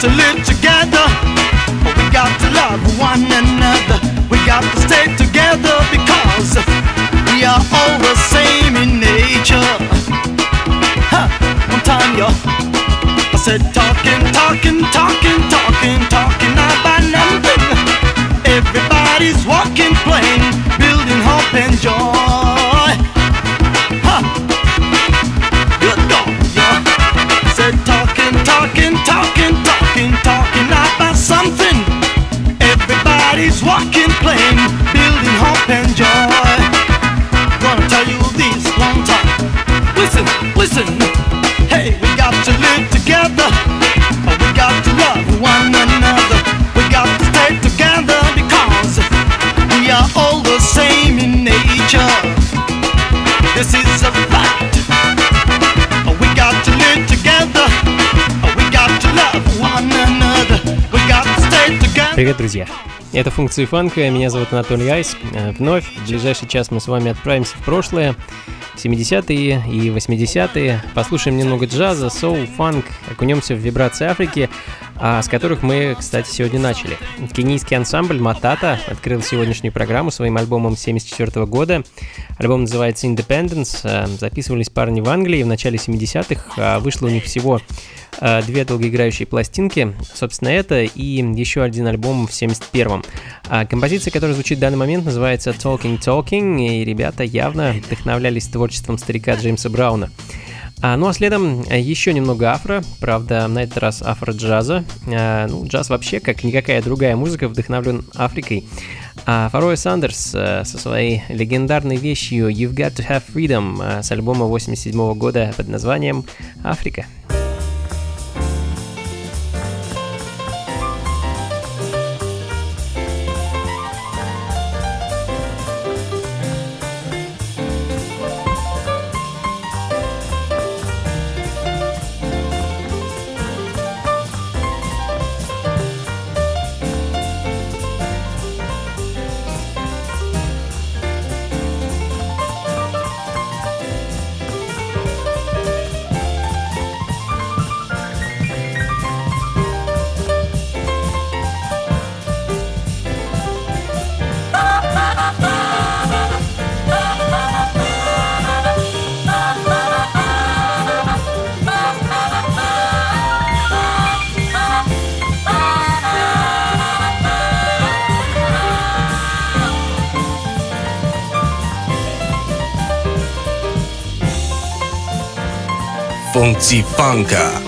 To live together. We got to love one another. We got to stay together because we are all the same in nature. Huh, one time, yo. I said talking, talking, talking, talking, Everybody's walking, playing, building hope and joy. Gonna tell you this long time. Listen, listen. Hey, we got to live together. We got to love one another. We got to stay together because we are all the same in nature. This is a fact. We got to live together. Привет, друзья! Это функции фанка, меня зовут Анатолий Айс. Э, вновь в ближайший час мы с вами отправимся в прошлое, 70-е и 80-е, послушаем немного джаза, соул, фанк, окунемся в вибрации Африки, а с которых мы, кстати, сегодня начали. Кенийский ансамбль Матата открыл сегодняшнюю программу своим альбомом 74 года. Альбом называется Independence. Э, записывались парни в Англии в начале 70-х, а вышло у них всего две долгоиграющие пластинки, собственно, это и еще один альбом в 71-м. А композиция, которая звучит в данный момент, называется Talking Talking, и ребята явно вдохновлялись творчеством старика Джеймса Брауна. А, ну а следом э, еще немного афро, правда, на этот раз афро-джаза. А, ну, джаз вообще, как никакая другая музыка, вдохновлен Африкой. А Фароя Сандерс а, со своей легендарной вещью You've Got to Have Freedom а, с альбома 87 года под названием «Африка». Funka.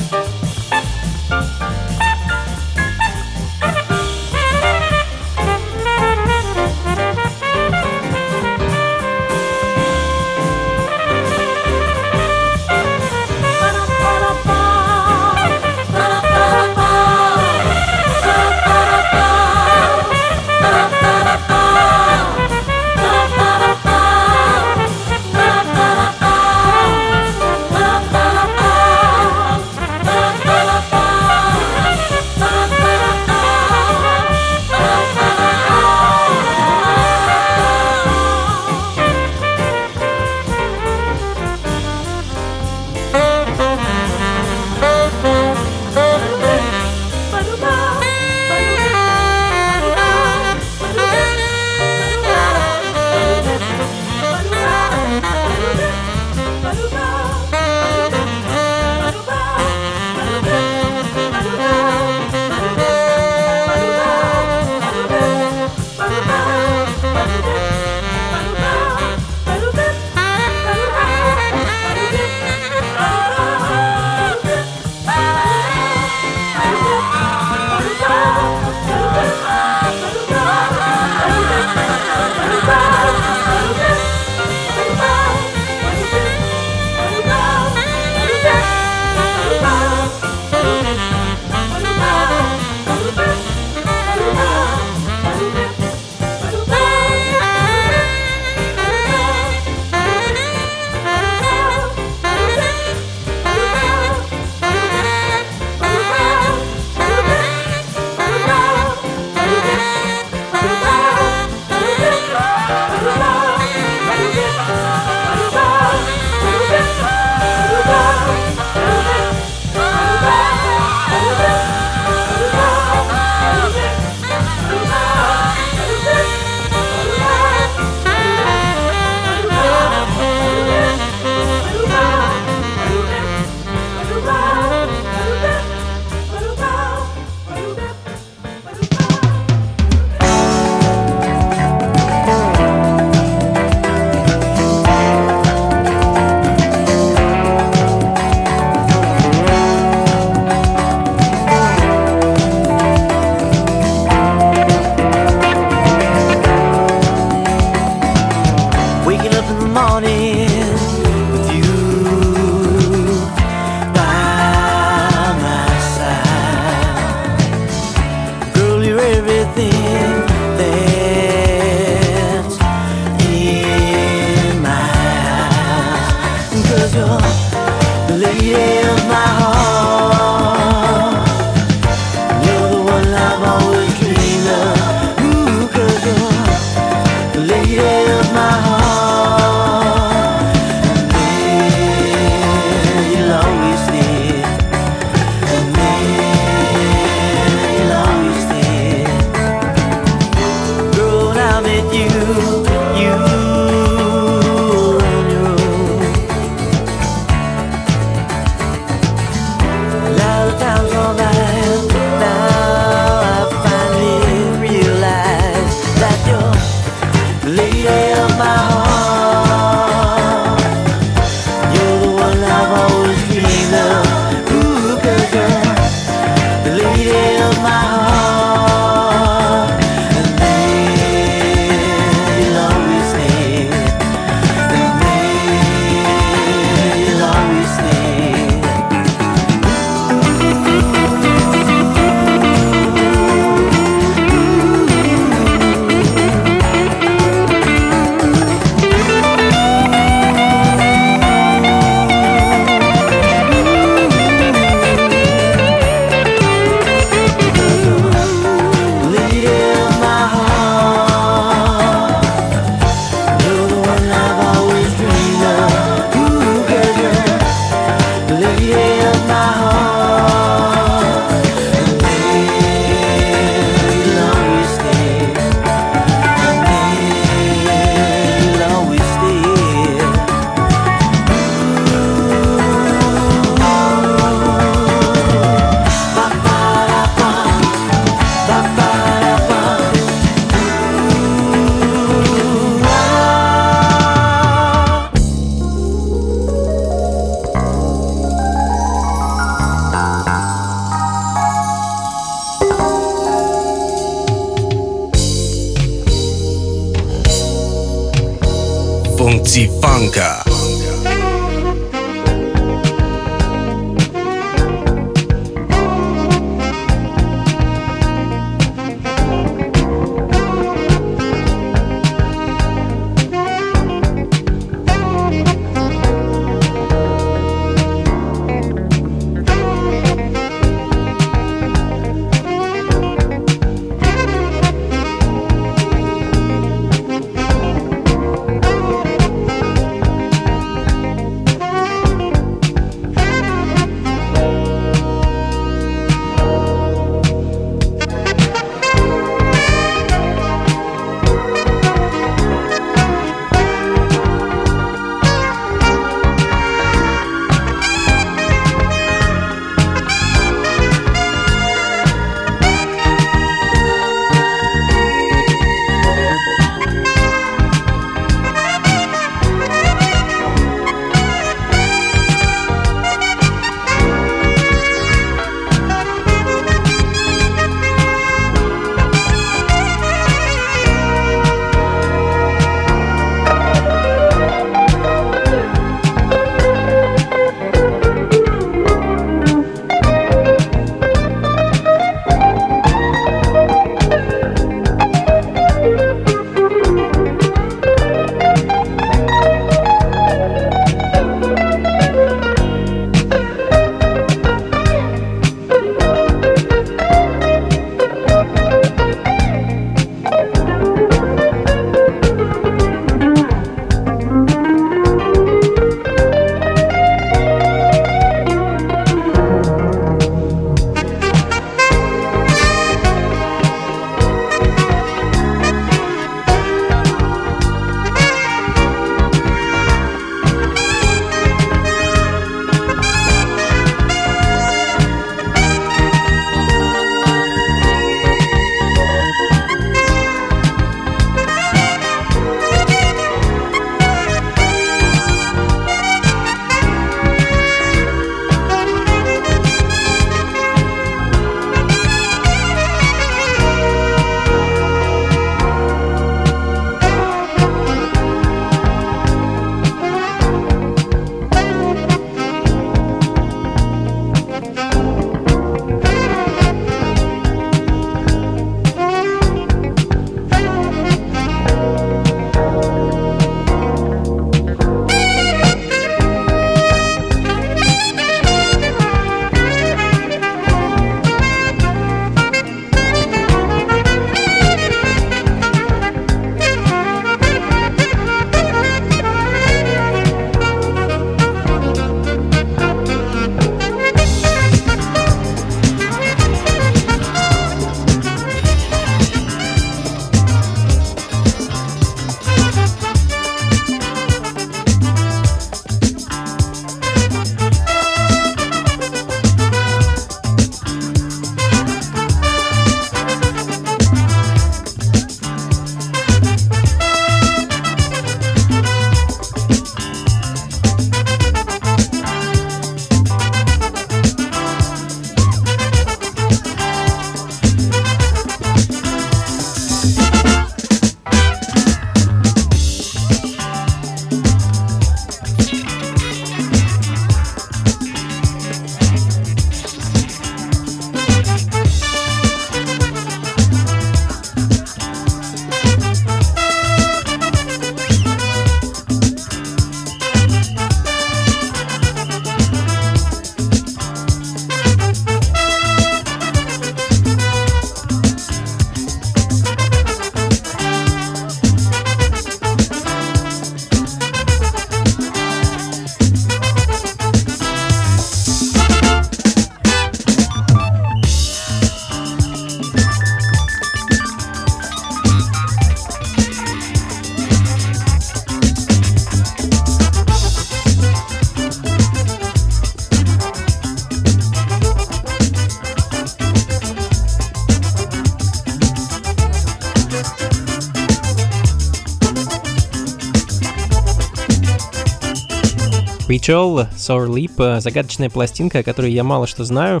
Ritual, Sour Lip, загадочная пластинка, о которой я мало что знаю.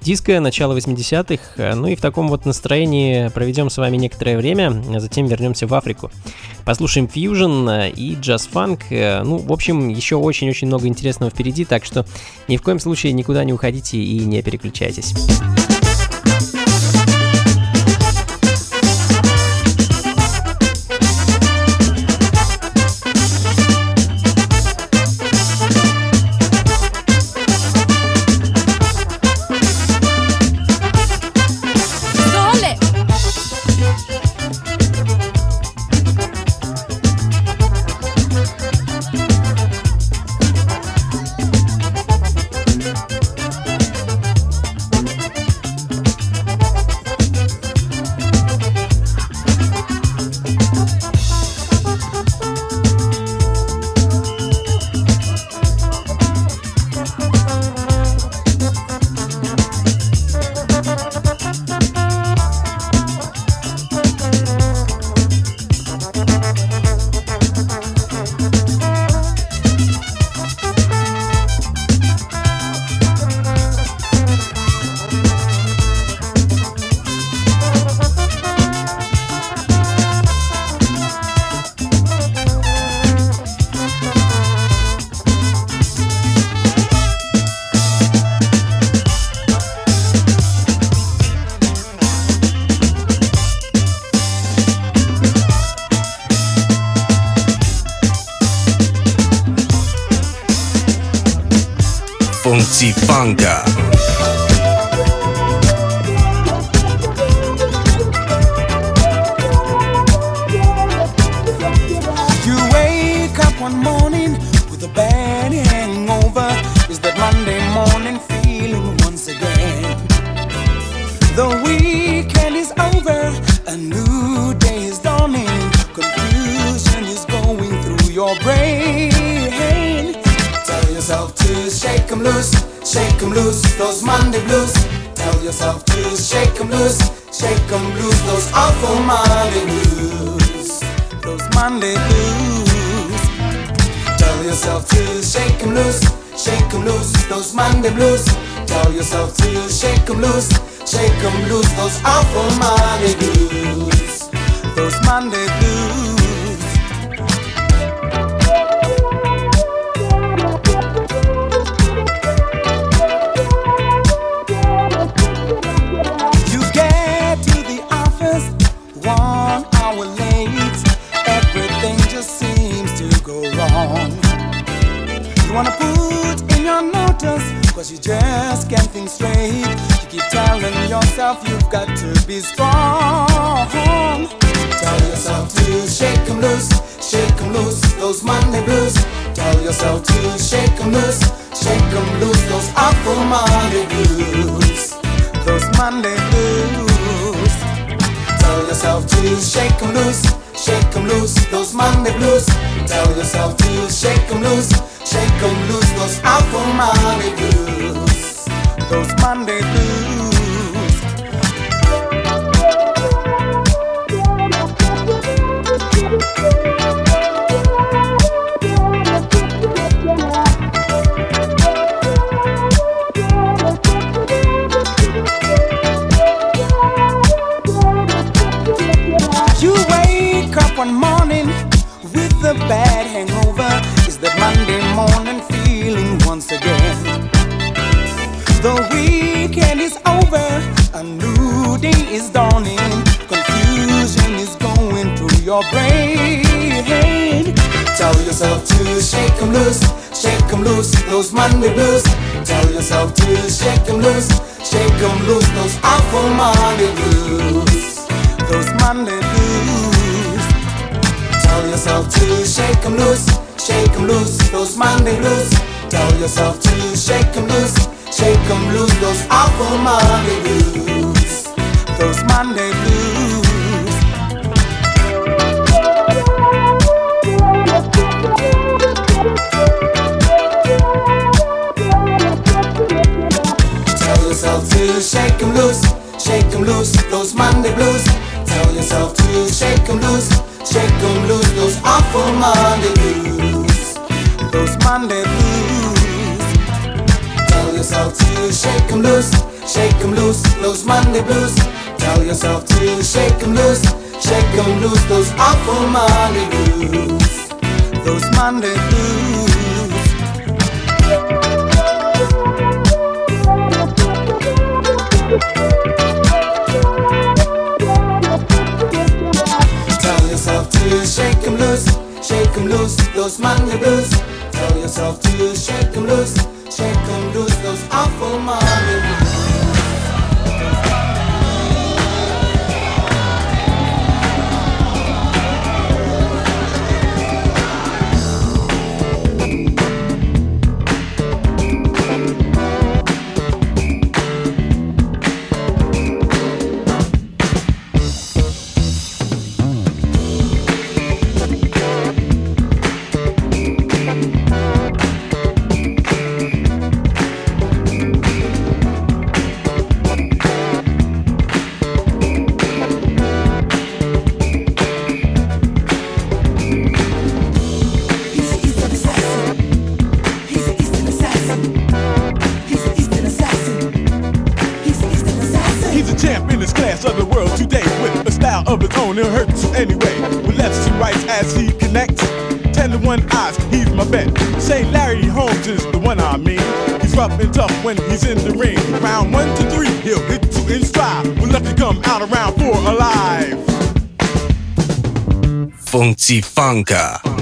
Диско, начало 80-х, ну и в таком вот настроении проведем с вами некоторое время, а затем вернемся в Африку. Послушаем фьюжн и джаз-фанк, ну, в общем, еще очень-очень много интересного впереди, так что ни в коем случае никуда не уходите и не переключайтесь. Funka. Monday blues. Tell yourself to shake 'em loose, shake 'em loose, those yourself to shake 'em loose, shake 'em loose, those Monday blues. Tell yourself to shake 'em loose, shake 'em loose, those awful Monday blues. Those Monday blues. Once again? The weekend is over, a new day is dawning. Confusion is going through your brain. Tell yourself to shake 'em loose, shake 'em loose, those Monday blues. Tell yourself to shake 'em loose, shake 'em loose, those awful Monday blues. Those Monday blues. Tell yourself to shake 'em loose, shake 'em loose, those Monday blues. Tell yourself to shake 'em loose, shake 'em loose, those awful Monday blues. Those Monday blues. Tell yourself to shake 'em loose, shake 'em loose, those Monday blues. Tell yourself to shake 'em loose, shake 'em loose, those awful Monday blues those Monday blues. Tell yourself to shake 'em loose, shake 'em loose, those Monday blues. Tell yourself to shake 'em loose, shake 'em loose, those awful Monday blues. Those Monday blues. Funka.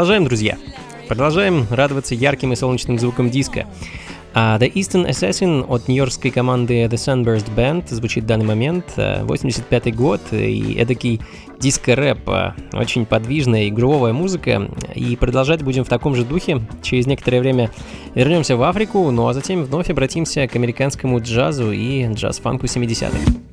Продолжаем, друзья. Продолжаем радоваться ярким и солнечным звукам диска. А The Eastern Assassin от нью-йоркской команды The Sunburst Band звучит в данный момент. А, 85 год и эдакий диско-рэп. А, очень подвижная и грувовая музыка. И продолжать будем в таком же духе. Через некоторое время вернемся в Африку, ну а затем вновь обратимся к американскому джазу и джаз-фанку 70-х.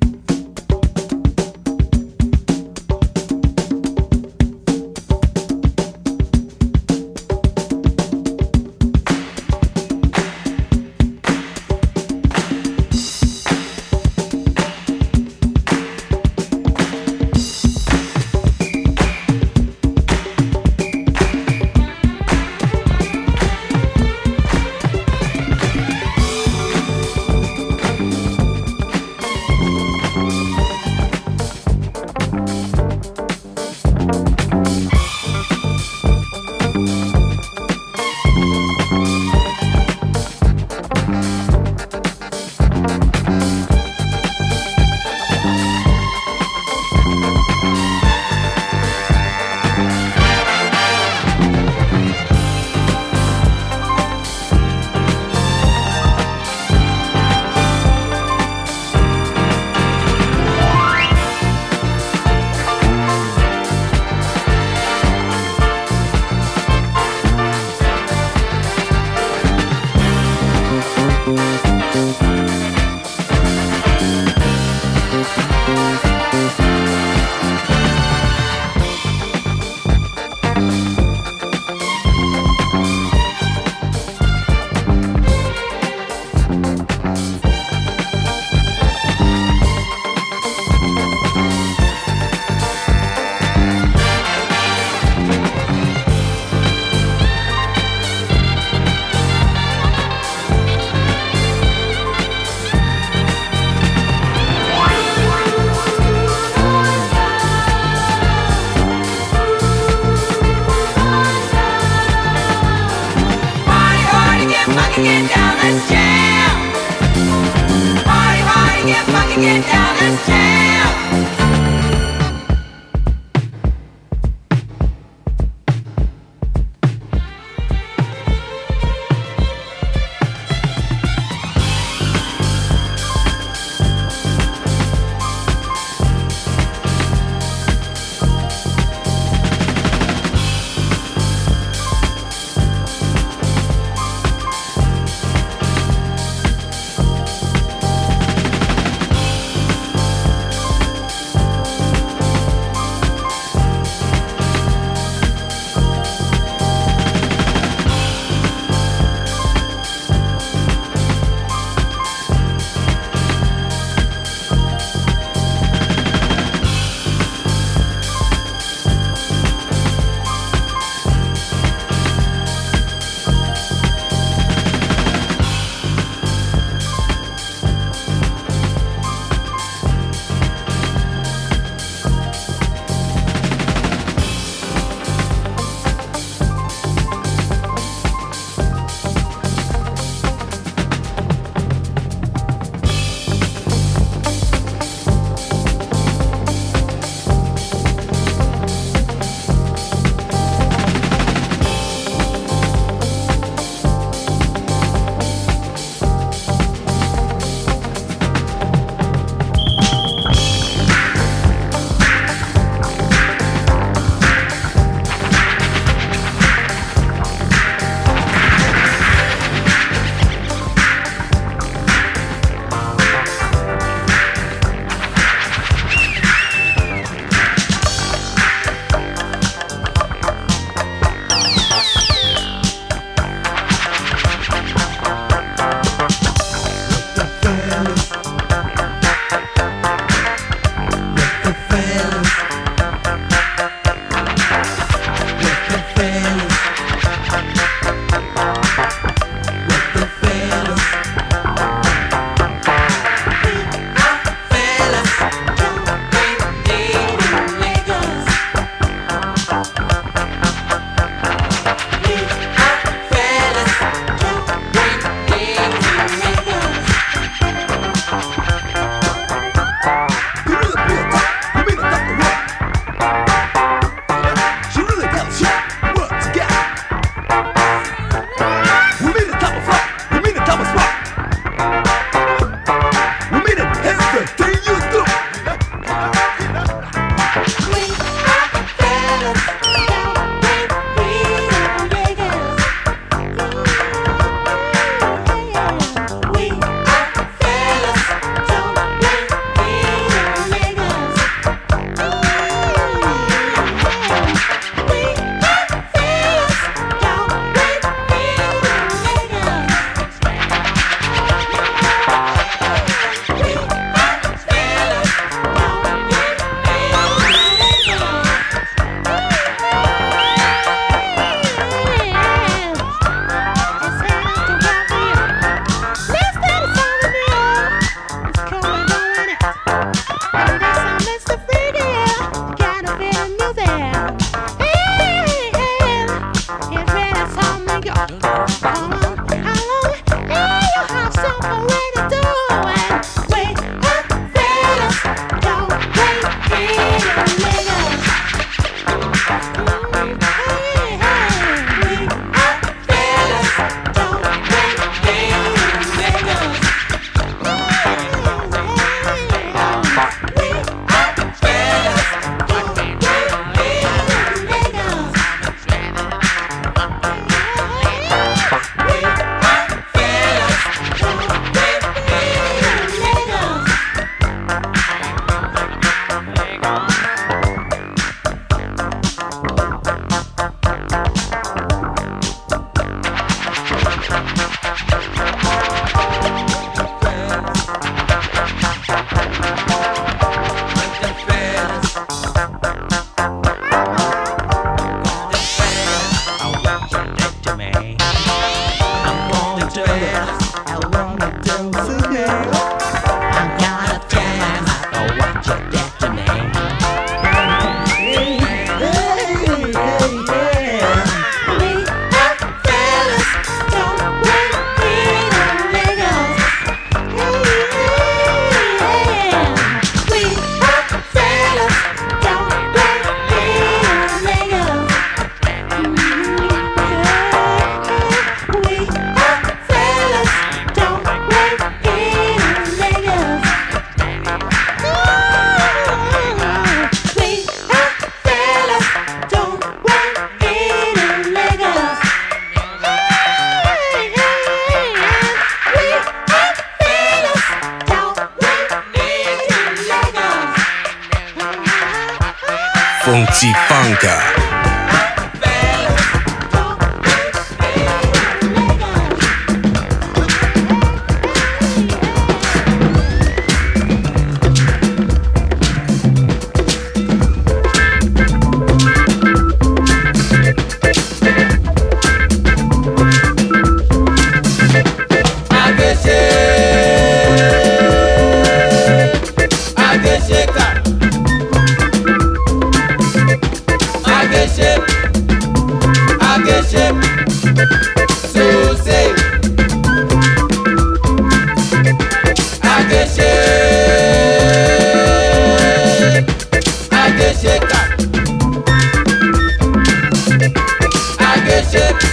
Agéṣe kà. Agéṣe kà.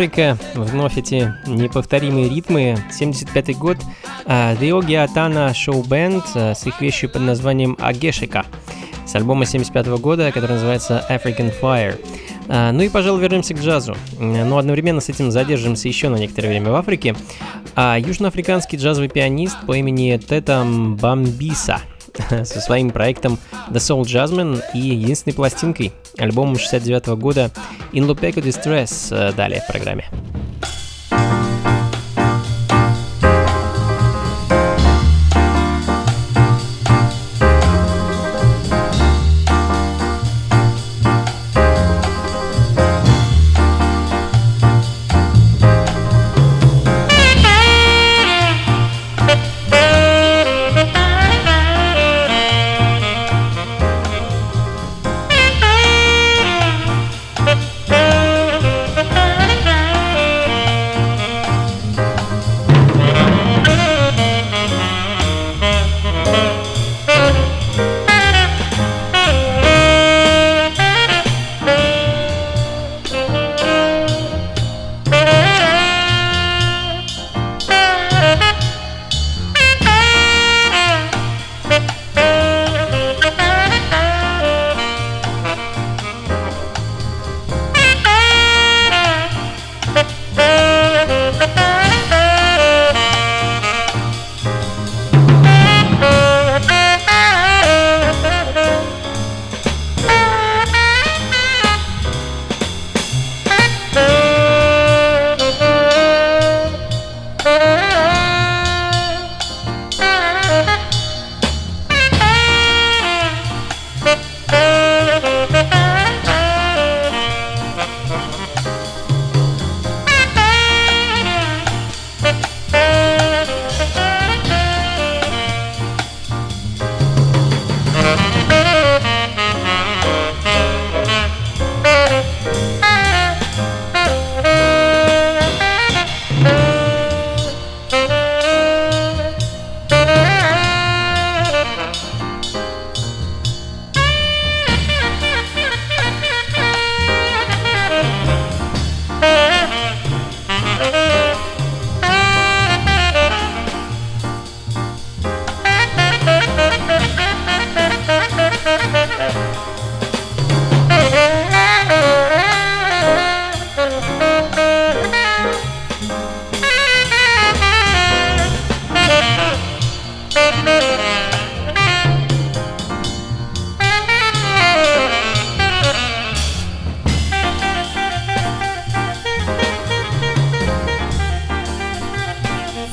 Африка, вновь эти неповторимые ритмы. 75 год. Диоги Атана Шоу Бенд с их вещью под названием Агешика с альбома 75 года, который называется African Fire. А, ну и, пожалуй, вернемся к джазу. Но одновременно с этим задержимся еще на некоторое время в Африке. А южноафриканский джазовый пианист по имени Тетам Бамбиса со своим проектом The Soul Jasmine и единственной пластинкой, альбомом 69 года In Lupeco Distress, э, далее в программе.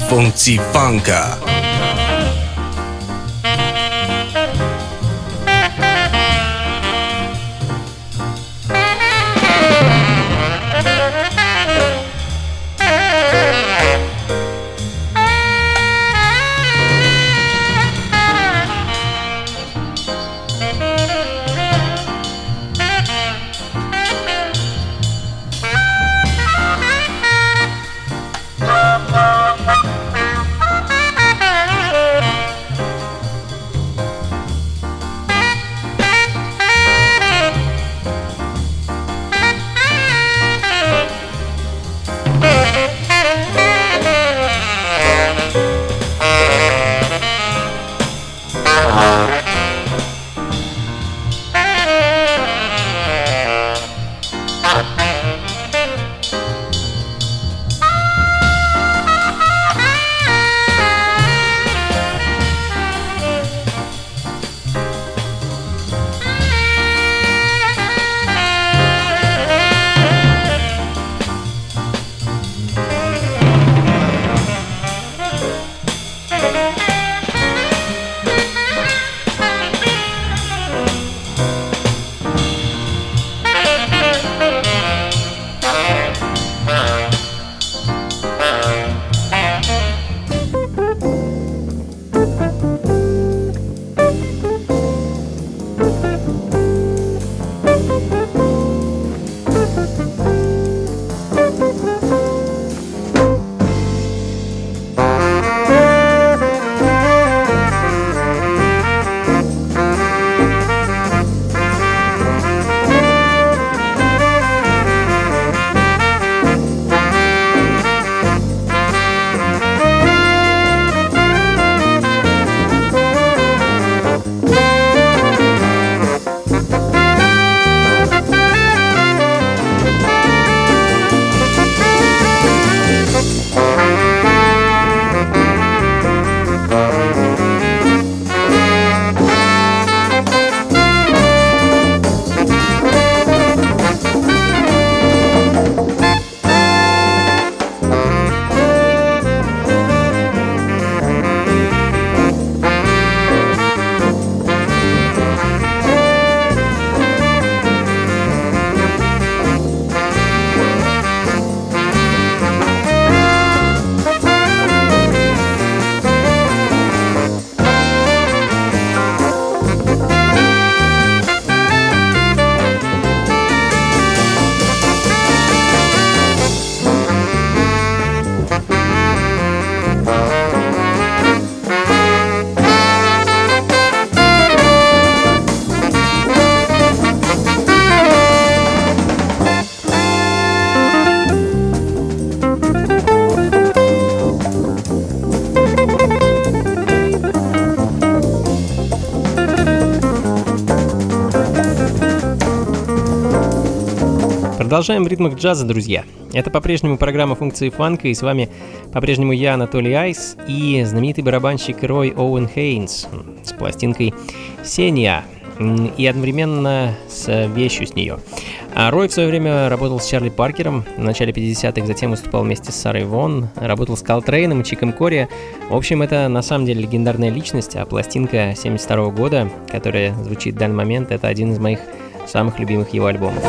风起，放歌 Продолжаем в ритмах джаза, друзья. Это по-прежнему программа функции фанка, и с вами по-прежнему я, Анатолий Айс, и знаменитый барабанщик Рой Оуэн Хейнс с пластинкой «Сения», и одновременно с вещью с нее. А Рой в свое время работал с Чарли Паркером в начале 50-х, затем выступал вместе с Сарой Вон, работал с Калтрейном и Чиком Кори. В общем, это на самом деле легендарная личность, а пластинка 72 года, которая звучит в данный момент, это один из моих самых любимых его альбомов.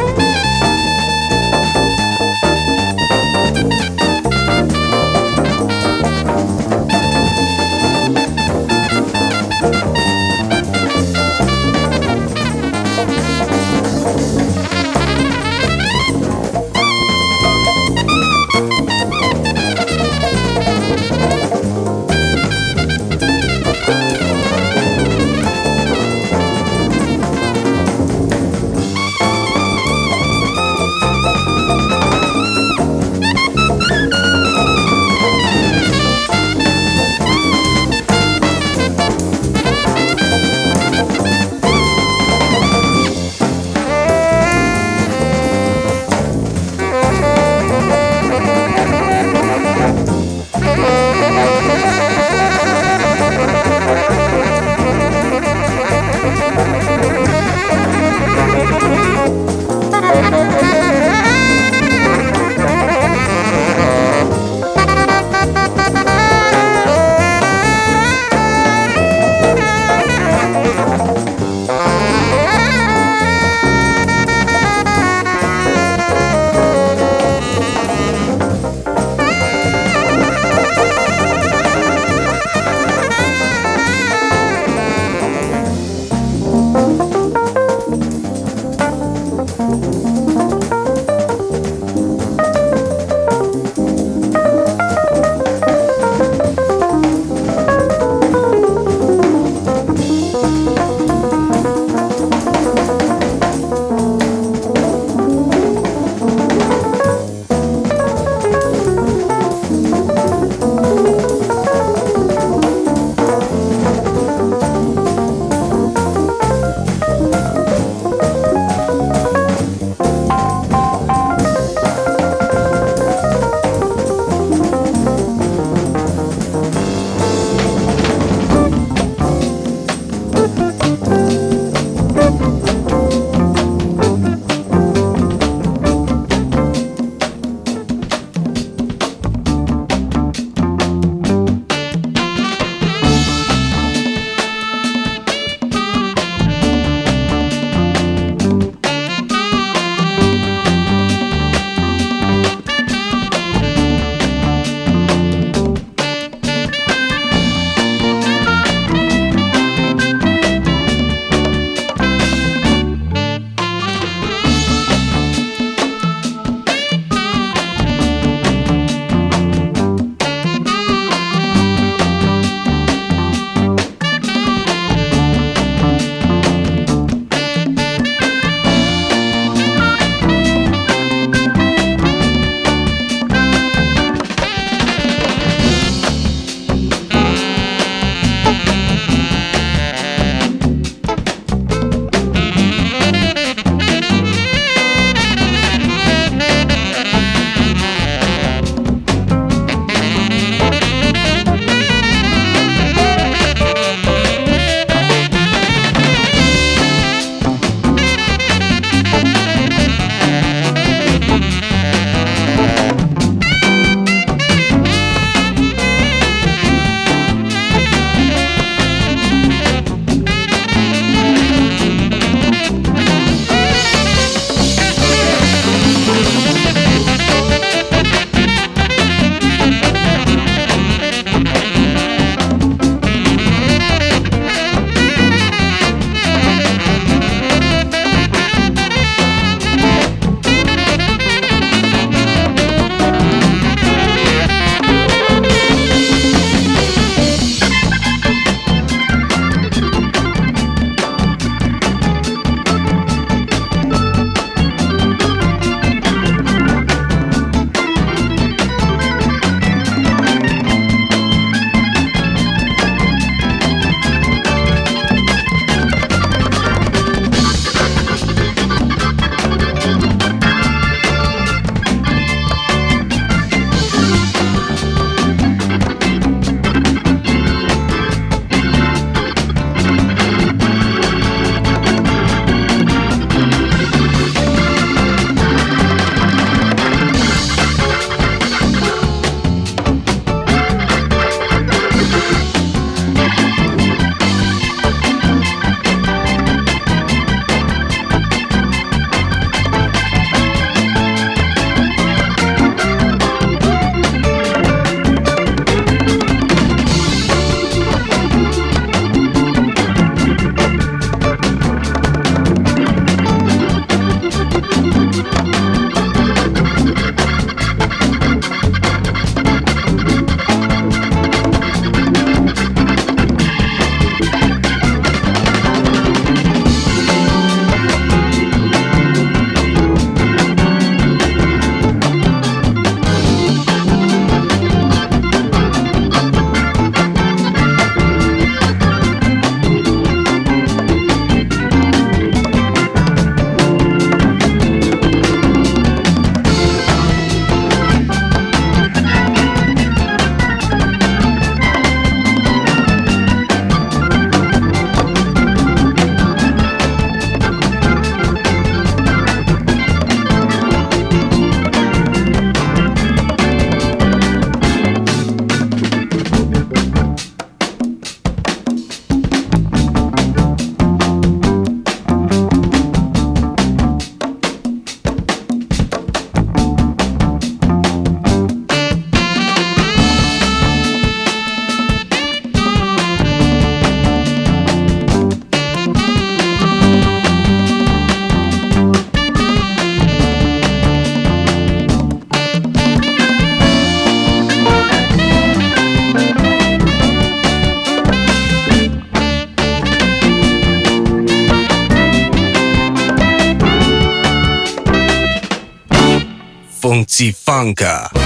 Funka.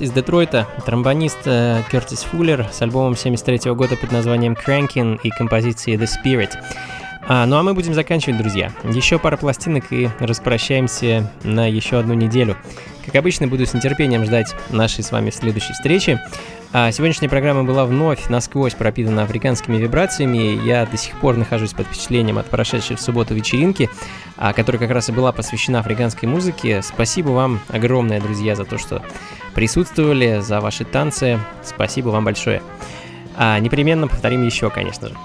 Из Детройта, тромбонист э, Кертис Фуллер с альбомом 73 года под названием Crankin и композицией The Spirit. А, ну а мы будем заканчивать, друзья. Еще пара пластинок и распрощаемся на еще одну неделю. Как обычно, буду с нетерпением ждать нашей с вами следующей встречи. А сегодняшняя программа была вновь насквозь пропитана африканскими вибрациями. Я до сих пор нахожусь под впечатлением от прошедшей в субботу вечеринки, а, которая как раз и была посвящена африканской музыке. Спасибо вам огромное, друзья, за то, что присутствовали, за ваши танцы. Спасибо вам большое. А непременно повторим еще, конечно же.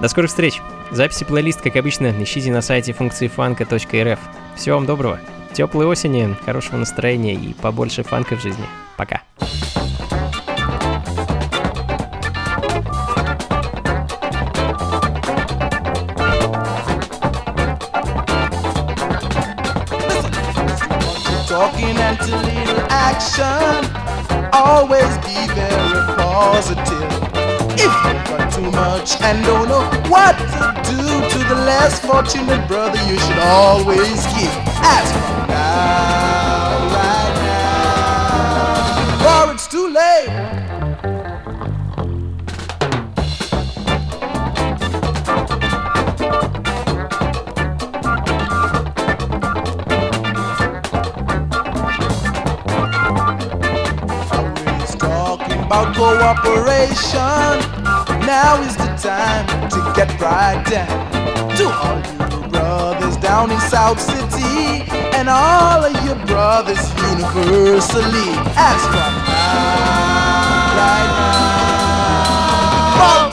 До скорых встреч! Записи плейлист, как обычно, ищите на сайте функции. Всего вам доброго, теплой осени, хорошего настроения и побольше фанка в жизни. Пока! Action. Always be very positive. If you've got too much and don't know what to do to the less fortunate brother, you should always give. Ask from now, about cooperation. Now is the time to get right down. To all you brothers down in South City and all of your brothers universally. Ask from now, right now.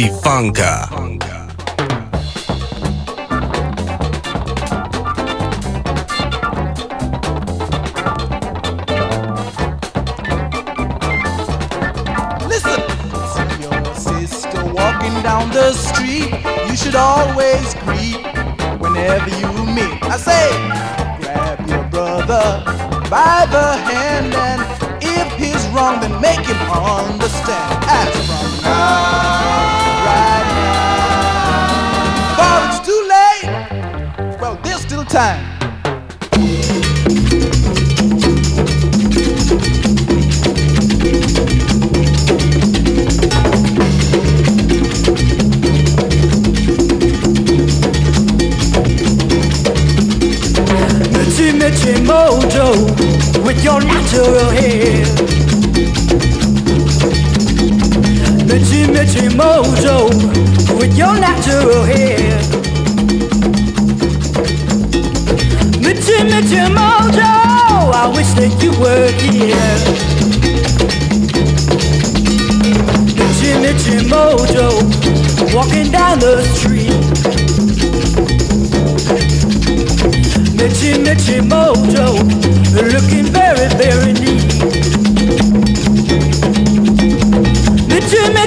Funka.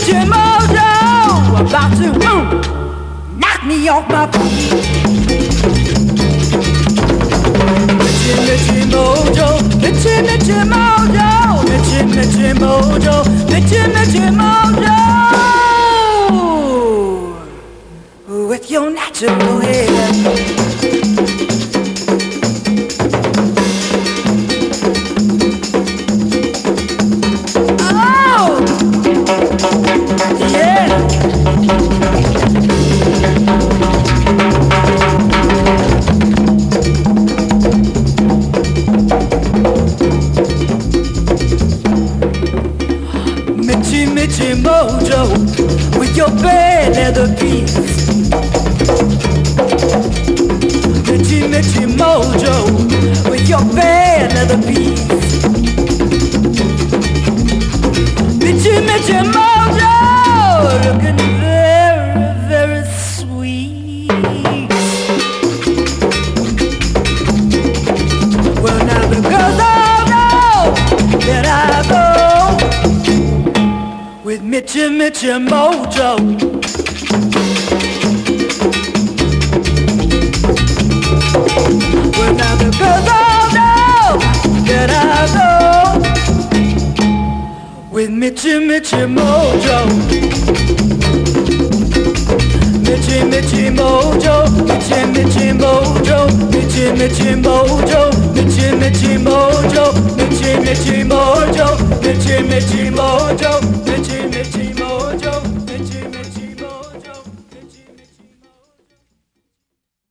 Mitchy Mojo, about to woo, knock me off my feet. Mitchy Mitchy Mojo, Mitchy Mitchy Mojo, Mitchy Mitchy Mojo, Mitchy Mitchy Mojo, with your natural hair.